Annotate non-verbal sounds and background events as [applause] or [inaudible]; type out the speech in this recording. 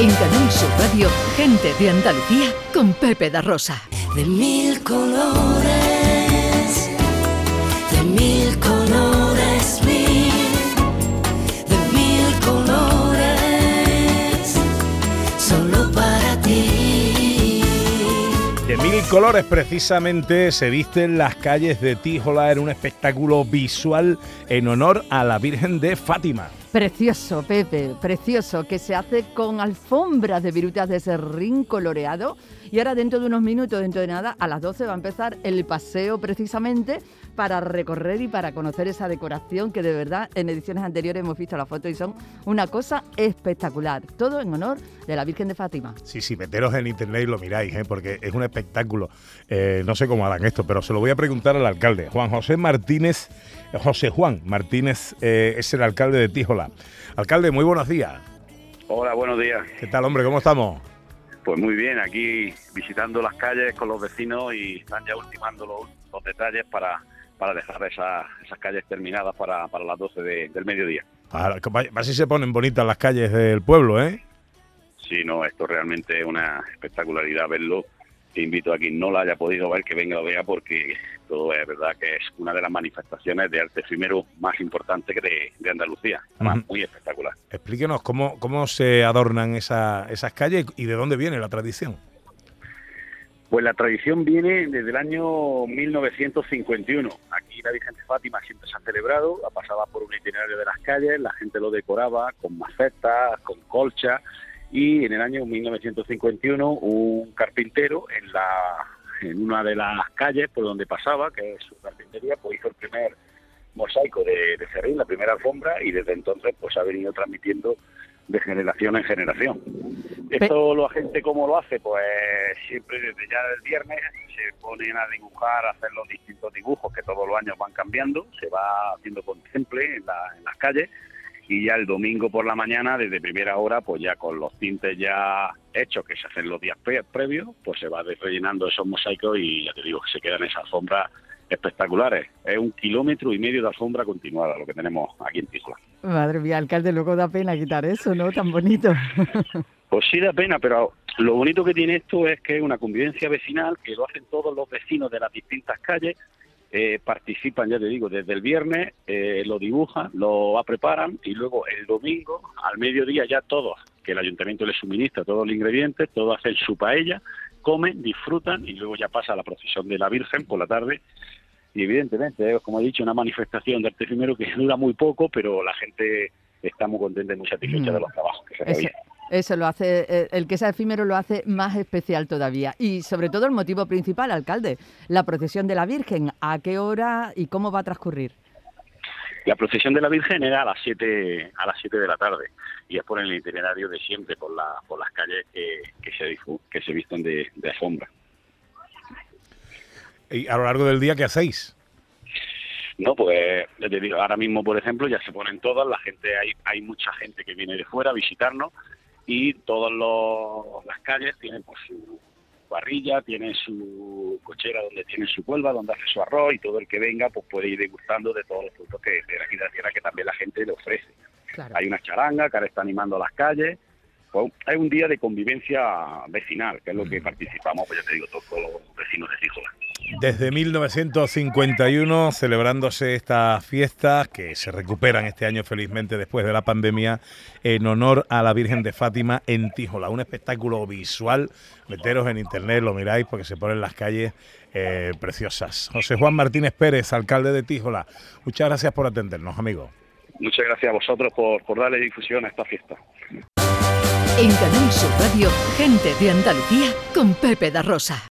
En Canal Sur Radio, gente de Andalucía con Pepe da Rosa. De mil colores, de mil colores, mil, de mil colores, solo para ti. De mil colores precisamente se visten las calles de Tíjola en un espectáculo visual en honor a la Virgen de Fátima. Precioso, Pepe, precioso, que se hace con alfombras de virutas de serrín coloreado. Y ahora dentro de unos minutos, dentro de nada, a las 12 va a empezar el paseo precisamente para recorrer y para conocer esa decoración que de verdad en ediciones anteriores hemos visto la foto y son una cosa espectacular. Todo en honor de la Virgen de Fátima. Sí, sí, meteros en internet y lo miráis, ¿eh? porque es un espectáculo. Eh, no sé cómo harán esto, pero se lo voy a preguntar al alcalde. Juan José Martínez, José Juan Martínez eh, es el alcalde de Tíjola. Alcalde, muy buenos días. Hola, buenos días. ¿Qué tal, hombre? ¿Cómo estamos? Pues muy bien, aquí visitando las calles con los vecinos y están ya ultimando los, los detalles para, para dejar esas, esas calles terminadas para, para las 12 de- del mediodía. Ahora, Así se ponen bonitas las calles del pueblo, ¿eh? Si no, esto realmente es una espectacularidad verlo. Te invito a quien no lo haya podido ver que venga lo vea porque todo es verdad que es una de las manifestaciones de arte efímero más importantes que de, de Andalucía. Además, muy espectacular. Explíquenos cómo, cómo se adornan esa- esas calles y de dónde viene la tradición. Pues la tradición viene desde el año 1951. Aquí la Virgen de Fátima siempre se ha celebrado, ha pasado por un itinerario de las calles, la gente lo decoraba con macetas, con colchas, y en el año 1951 un carpintero en la en una de las calles por donde pasaba, que es su carpintería, pues hizo el primer mosaico de, de la primera alfombra, y desde entonces pues ha venido transmitiendo de generación en generación. Esto la gente cómo lo hace, pues siempre desde ya el viernes se ponen a dibujar, a hacer los distintos dibujos que todos los años van cambiando, se va haciendo con temple en, la- en las calles y ya el domingo por la mañana, desde primera hora, pues ya con los tintes ya hechos que se hacen los días pre- previos, pues se va rellenando esos mosaicos y ya te digo, se quedan esas alfombras espectaculares. Es un kilómetro y medio de alfombra continuada lo que tenemos aquí en Tíjola. Madre mía, alcalde, luego da pena quitar eso, ¿no? Tan bonito. [laughs] Pues sí da pena, pero lo bonito que tiene esto es que es una convivencia vecinal que lo hacen todos los vecinos de las distintas calles, eh, participan, ya te digo, desde el viernes, eh, lo dibujan, lo preparan y luego el domingo, al mediodía ya todos, que el ayuntamiento les suministra todos los ingredientes, todos hacen su paella, comen, disfrutan y luego ya pasa la procesión de la Virgen por la tarde. Y evidentemente, es, como he dicho, una manifestación de arte efímero que dura muy poco, pero la gente está muy contenta y muy satisfecha Mm. de los trabajos que se realizan. Eso lo hace, eh, el que sea efímero lo hace más especial todavía. Y sobre todo el motivo principal, alcalde, la procesión de la Virgen. ¿A qué hora y cómo va a transcurrir? La procesión de la Virgen era a las 7 a las siete de la tarde y es por el itinerario de siempre por, la, por las calles que, que se que se visten de, de alfombra. Y a lo largo del día, ¿qué hacéis? No, pues ya te digo, ahora mismo, por ejemplo, ya se ponen todas, la gente hay hay mucha gente que viene de fuera a visitarnos y todas los- las calles tienen pues su parrilla, tienen su cochera donde tienen su cuelva, donde hace su arroz y todo el que venga pues puede ir degustando de todos los productos que de aquí de la tierra que también la gente le ofrece. Claro. hay una charanga que ahora está animando las calles. Pues, hay un día de convivencia vecinal, que es lo que participamos, pues ya te digo, todos los vecinos de Tíjola. Desde 1951 celebrándose estas fiestas que se recuperan este año felizmente después de la pandemia en honor a la Virgen de Fátima en Tíjola. Un espectáculo visual. Meteros en internet, lo miráis porque se ponen las calles eh, preciosas. José Juan Martínez Pérez, alcalde de Tíjola. Muchas gracias por atendernos, amigo. Muchas gracias a vosotros por, por darle difusión a esta fiesta. En Canal Sur Radio, gente de Andalucía con Pepe da Rosa.